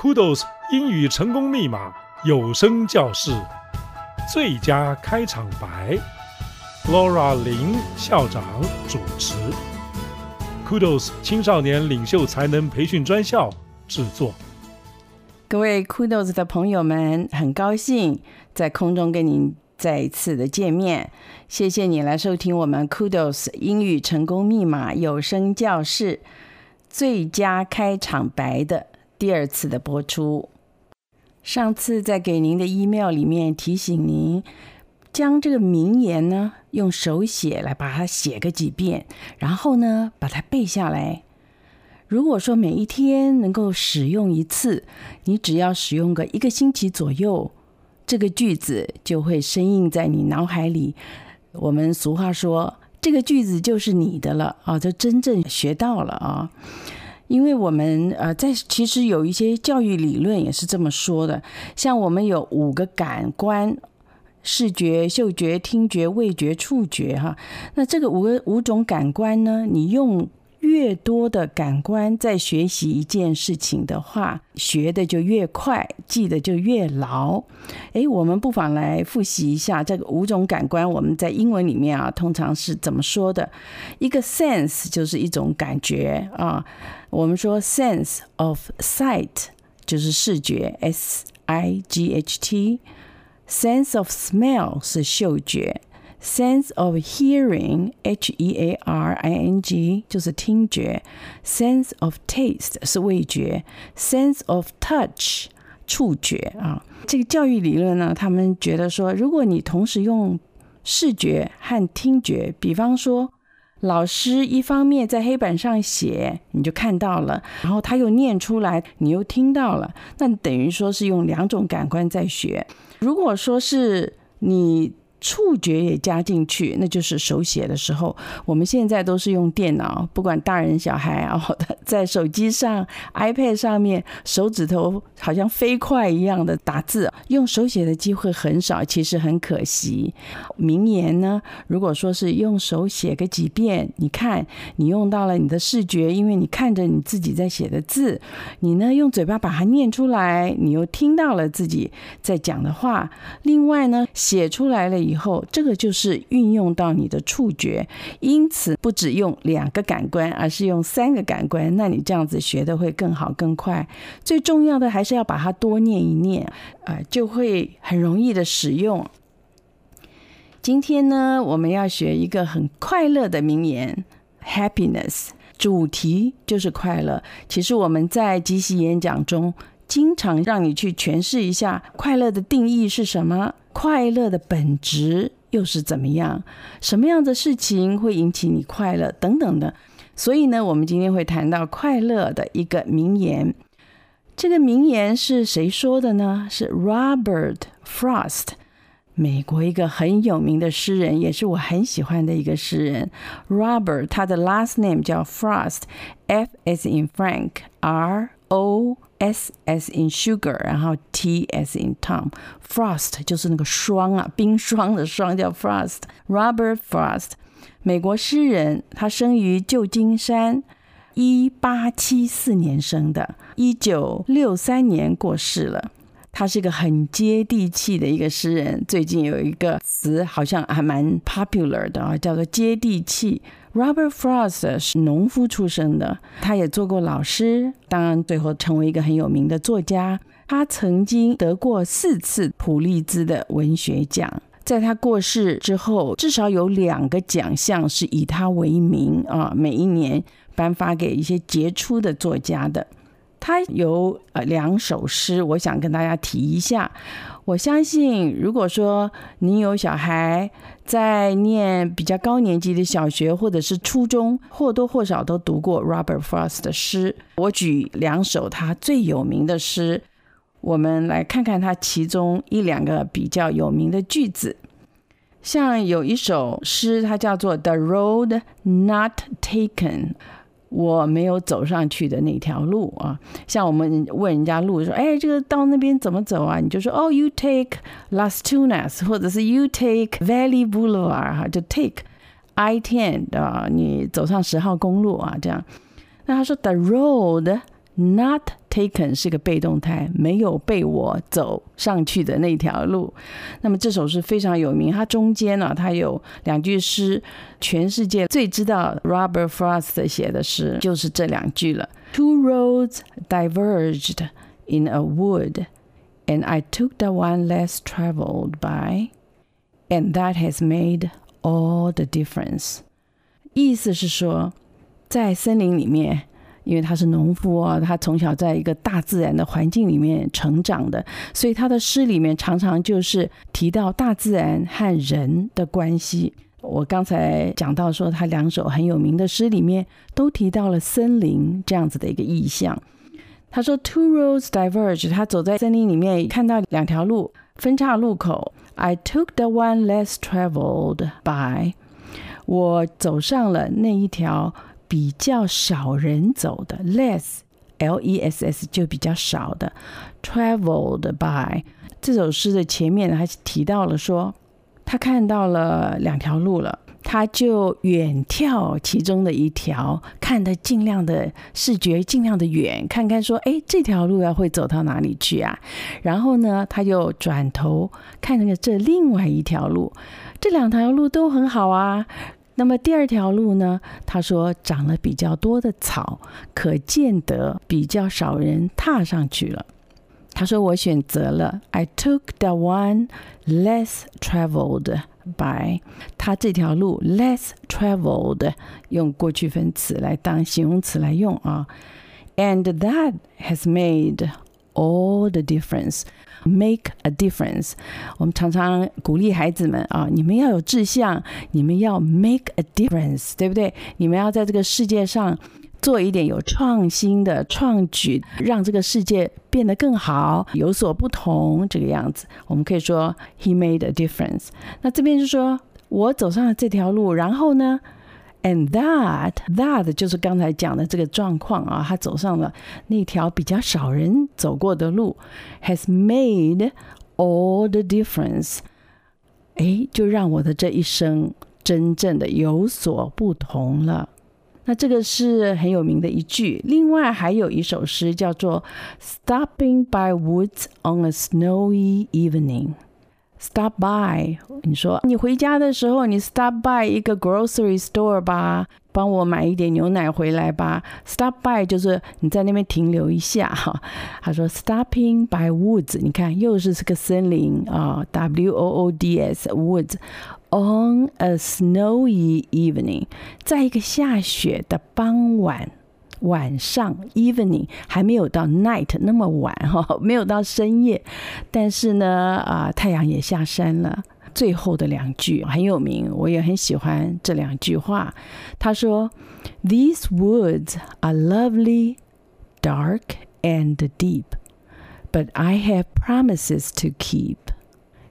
Kudos 英语成功密码有声教室最佳开场白，Laura 林校长主持，Kudos 青少年领袖才能培训专校制作。各位 Kudos 的朋友们，很高兴在空中跟您再一次的见面。谢谢你来收听我们 Kudos 英语成功密码有声教室最佳开场白的。第二次的播出，上次在给您的 email 里面提醒您，将这个名言呢用手写来把它写个几遍，然后呢把它背下来。如果说每一天能够使用一次，你只要使用个一个星期左右，这个句子就会深印在你脑海里。我们俗话说，这个句子就是你的了啊，就真正学到了啊。因为我们呃，在其实有一些教育理论也是这么说的，像我们有五个感官：视觉、嗅觉、听觉、味觉、触觉，哈。那这个五个五种感官呢，你用。越多的感官在学习一件事情的话，学的就越快，记得就越牢。诶，我们不妨来复习一下这个五种感官。我们在英文里面啊，通常是怎么说的？一个 sense 就是一种感觉啊。我们说 sense of sight 就是视觉，S I G H T；sense of smell 是嗅觉。Sense of hearing, H-E-A-R-I-N-G，就是听觉。Sense of taste 是味觉。Sense of touch，触觉啊。这个教育理论呢，他们觉得说，如果你同时用视觉和听觉，比方说，老师一方面在黑板上写，你就看到了，然后他又念出来，你又听到了，那等于说是用两种感官在学。如果说是你。触觉也加进去，那就是手写的时候。我们现在都是用电脑，不管大人小孩啊，在手机上、iPad 上面，手指头好像飞快一样的打字，用手写的机会很少，其实很可惜。名言呢，如果说是用手写个几遍，你看你用到了你的视觉，因为你看着你自己在写的字，你呢用嘴巴把它念出来，你又听到了自己在讲的话。另外呢，写出来了。以后，这个就是运用到你的触觉，因此不只用两个感官，而是用三个感官。那你这样子学的会更好更快。最重要的还是要把它多念一念，呃，就会很容易的使用。今天呢，我们要学一个很快乐的名言，Happiness，主题就是快乐。其实我们在即席演讲中，经常让你去诠释一下快乐的定义是什么。快乐的本质又是怎么样？什么样的事情会引起你快乐？等等的。所以呢，我们今天会谈到快乐的一个名言。这个名言是谁说的呢？是 Robert Frost，美国一个很有名的诗人，也是我很喜欢的一个诗人。Robert，他的 last name 叫 Frost，F is in Frank，R O S S in sugar，然后 T S in Tom，Frost 就是那个霜啊，冰霜的霜叫 Frost。Robert Frost，美国诗人，他生于旧金山，一八七四年生的，一九六三年过世了。他是一个很接地气的一个诗人。最近有一个词好像还蛮 popular 的啊，叫做接地气。Robert Frost 是农夫出身的，他也做过老师，当然最后成为一个很有名的作家。他曾经得过四次普利兹的文学奖。在他过世之后，至少有两个奖项是以他为名啊，每一年颁发给一些杰出的作家的。他有呃两首诗，我想跟大家提一下。我相信，如果说你有小孩在念比较高年级的小学或者是初中，或多或少都读过 Robert Frost 的诗。我举两首他最有名的诗，我们来看看他其中一两个比较有名的句子。像有一首诗，它叫做《The Road Not Taken》。我没有走上去的那条路啊，像我们问人家路说，哎，这个到那边怎么走啊？你就说，哦，you take Las Tunas，或者是 you take Valley Boulevard，哈，就 take I-10 啊，你走上十号公路啊，这样。那他说，the road not taken 是个被动态，没有被我走上去的那条路。那么这首诗非常有名，它中间呢、啊，它有两句诗，全世界最知道 Robert Frost 写的诗就是这两句了。Two roads diverged in a wood, and I took the one less traveled by, and that has made all the difference。意思是说，在森林里面。 因为他是农夫啊，他从小在一个大自然的环境里面成长的，所以他的诗里面常常就是提到大自然和人的关系。我刚才讲到说，他两首很有名的诗里面都提到了森林这样子的一个意象。他说：“Two roads diverge。”他走在森林里面，看到两条路分岔路口。I took the one less traveled by。我走上了那一条。比较少人走的，less，l e s s 就比较少的，traveled by 这首诗的前面还提到了说，他看到了两条路了，他就远眺其中的一条，看得尽量的视觉尽量的远，看看说，哎，这条路要会走到哪里去啊？然后呢，他就转头看那个这另外一条路，这两条路都很好啊。那么第二条路呢？他说长了比较多的草，可见得比较少人踏上去了。他说我选择了，I took the one less traveled by。他这条路 less traveled 用过去分词来当形容词来用啊，and that has made all the difference。Make a difference。我们常常鼓励孩子们啊，你们要有志向，你们要 make a difference，对不对？你们要在这个世界上做一点有创新的创举，让这个世界变得更好，有所不同。这个样子，我们可以说 He made a difference。那这边就说我走上了这条路，然后呢？And that that 就是刚才讲的这个状况啊，他走上了那条比较少人走过的路，has made all the difference。哎，就让我的这一生真正的有所不同了。那这个是很有名的一句。另外还有一首诗叫做《Stopping by Woods on a Snowy Evening》。Stop by，你说你回家的时候，你 stop by 一个 grocery store 吧，帮我买一点牛奶回来吧。Stop by 就是你在那边停留一下哈。他说 stopping by woods，你看又是这个森林啊，W O O D S woods on a snowy evening，在一个下雪的傍晚。晚上 evening 还没有到 night 那么晚哈，没有到深夜，但是呢啊，太阳也下山了。最后的两句很有名，我也很喜欢这两句话。他说：“These woods are lovely, dark and deep, but I have promises to keep,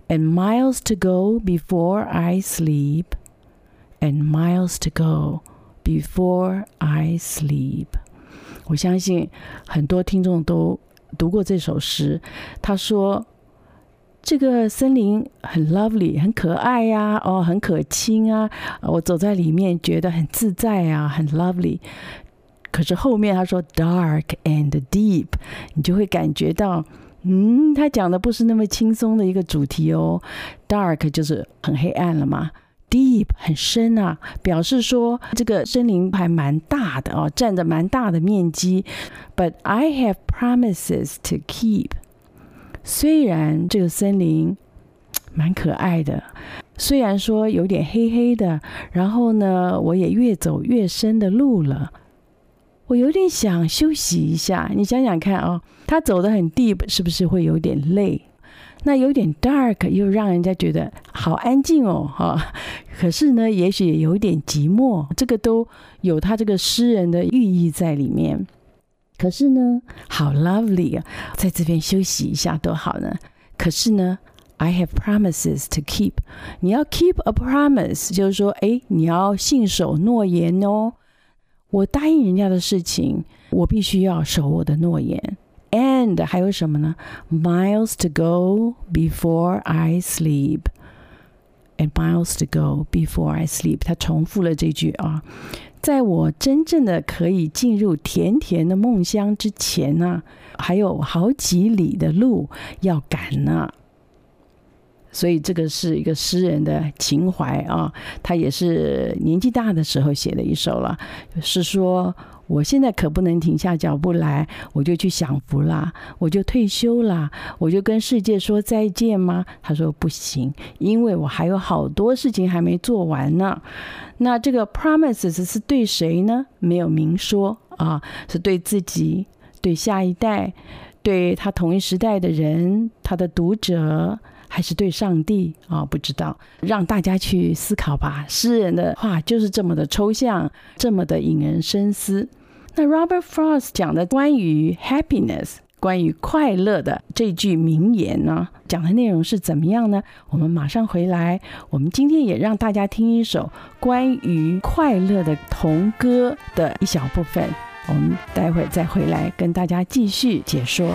and miles to go before I sleep, and miles to go.” Before I sleep，我相信很多听众都读过这首诗。他说：“这个森林很 lovely，很可爱呀、哦，很可亲啊，我走在里面觉得很自在啊，很 lovely。可是后面他说 dark and deep，你就会感觉到，嗯，他讲的不是那么轻松的一个主题哦。Dark 就是很黑暗了嘛。” Deep 很深啊，表示说这个森林还蛮大的哦，占着蛮大的面积。But I have promises to keep。虽然这个森林蛮可爱的，虽然说有点黑黑的，然后呢，我也越走越深的路了，我有点想休息一下。你想想看啊、哦，他走得很 deep，是不是会有点累？那有点 dark，又让人家觉得好安静哦，哈。可是呢，也许有点寂寞，这个都有他这个诗人的寓意在里面。可是呢，好 lovely 啊，在这边休息一下多好呢。可是呢，I have promises to keep。你要 keep a promise，就是说，哎，你要信守诺言哦。我答应人家的事情，我必须要守我的诺言。And 还有什么呢？Miles to go before I sleep. And miles to go before I sleep. 他重复了这句啊，在我真正的可以进入甜甜的梦乡之前呢，还有好几里的路要赶呢。所以这个是一个诗人的情怀啊，他也是年纪大的时候写的一首了，是说。我现在可不能停下脚步来，我就去享福啦，我就退休啦，我就跟世界说再见吗？他说不行，因为我还有好多事情还没做完呢。那这个 promises 是对谁呢？没有明说啊，是对自己、对下一代、对他同一时代的人、他的读者，还是对上帝啊？不知道，让大家去思考吧。诗人的话就是这么的抽象，这么的引人深思。那 Robert Frost 讲的关于 happiness，关于快乐的这句名言呢，讲的内容是怎么样呢？我们马上回来。我们今天也让大家听一首关于快乐的童歌的一小部分。我们待会再回来跟大家继续解说。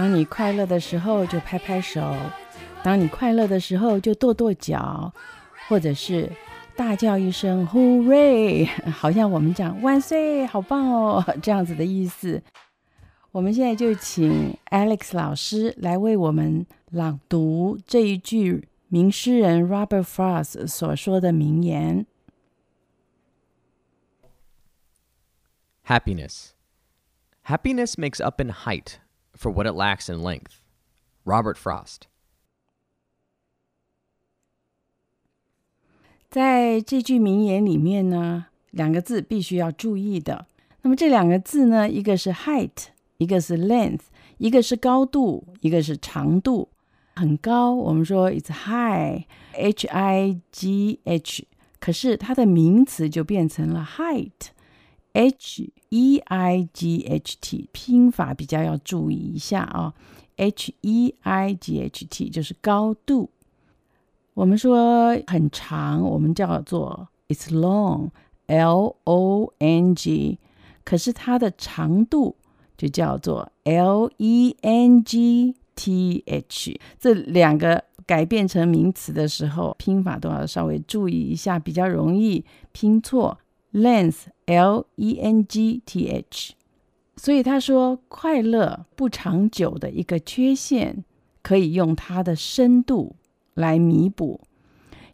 当你快乐的时候，就拍拍手；当你快乐的时候，就跺跺脚，或者是大叫一声 “Hooray”，好像我们讲“万岁，好棒哦” 这样子的意思。我们现在就请 Alex 老师来为我们朗读这一句名诗人 Robert Frost 所说的名言：“Happiness, happiness makes up in height。” For what it lacks in length. Robert Frost。在这句名言里面呢，两个字必须要注意的。那么这两个字呢，一个是 height，一个是 length，一个是高度，一个是长度。很高，我们说 it's high，h i g h，可是它的名词就变成了 height。 H E I G H T 拼法比较要注意一下啊，H E I G H T 就是高度。我们说很长，我们叫做 It's long，L O N G，可是它的长度就叫做 L E N G T H。这两个改变成名词的时候，拼法都要稍微注意一下，比较容易拼错。Length, L-E-N-G-T-H，所以他说，快乐不长久的一个缺陷，可以用它的深度来弥补。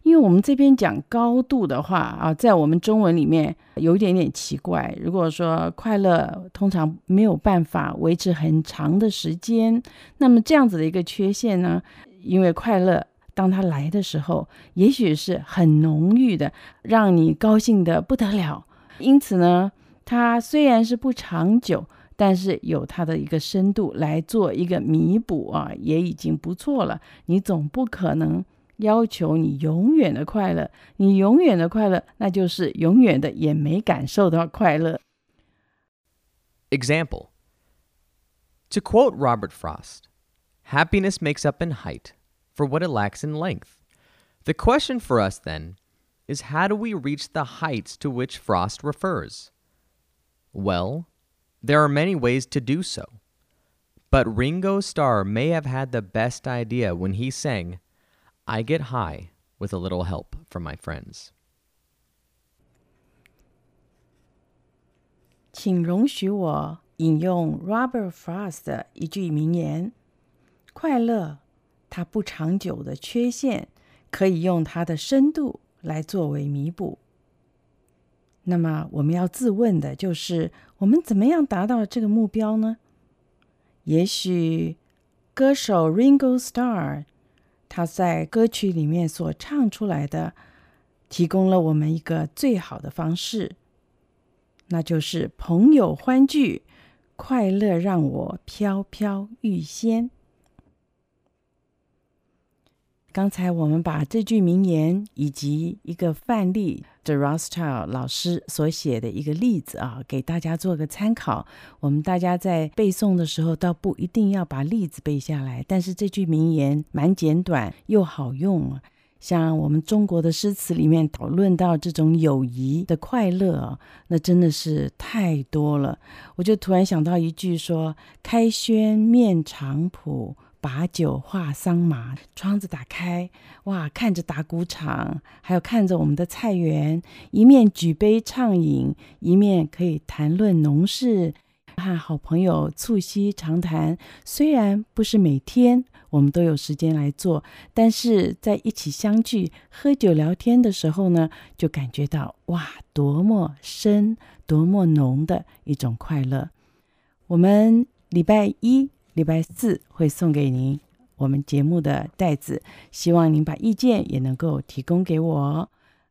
因为我们这边讲高度的话啊，在我们中文里面有一点点奇怪。如果说快乐通常没有办法维持很长的时间，那么这样子的一个缺陷呢，因为快乐。当他来的时候，也许是很浓郁的，让你高兴的不得了。因此呢，它虽然是不长久，但是有它的一个深度来做一个弥补啊，也已经不错了。你总不可能要求你永远的快乐，你永远的快乐，那就是永远的也没感受到快乐。Example: To quote Robert Frost, "Happiness makes up in height." for what it lacks in length. The question for us, then, is how do we reach the heights to which Frost refers? Well, there are many ways to do so. But Ringo Starr may have had the best idea when he sang, I get high with a little help from my friends. 请容许我引用 Robert Frost 的一句名言：快乐 它不长久的缺陷，可以用它的深度来作为弥补。那么我们要自问的就是：我们怎么样达到这个目标呢？也许歌手 Ringo Starr 他在歌曲里面所唱出来的，提供了我们一个最好的方式。那就是朋友欢聚，快乐让我飘飘欲仙。刚才我们把这句名言以及一个范例，The Rothschild 老师所写的一个例子啊，给大家做个参考。我们大家在背诵的时候，倒不一定要把例子背下来，但是这句名言蛮简短又好用啊。像我们中国的诗词里面讨论到这种友谊的快乐啊，那真的是太多了。我就突然想到一句说：“开轩面场圃。”把酒话桑麻，窗子打开，哇，看着打谷场，还有看着我们的菜园，一面举杯畅饮，一面可以谈论农事，和好朋友促膝长谈。虽然不是每天我们都有时间来做，但是在一起相聚喝酒聊天的时候呢，就感觉到哇，多么深、多么浓的一种快乐。我们礼拜一。礼拜四会送给您我们节目的带子，希望您把意见也能够提供给我。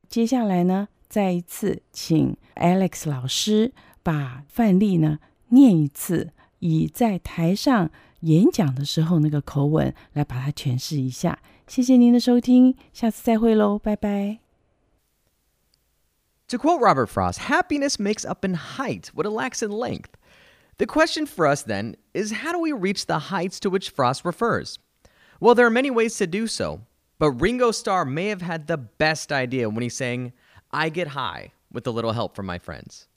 接下来呢，再一次请 Alex 老师把范例呢念一次，以在台上演讲的时候那个口吻来把它诠释一下。谢谢您的收听，下次再会喽，拜拜。To quote Robert Frost, happiness makes up in height what it lacks in length. The question for us then is how do we reach the heights to which Frost refers? Well, there are many ways to do so, but Ringo Starr may have had the best idea when he sang, I Get High with a little help from my friends.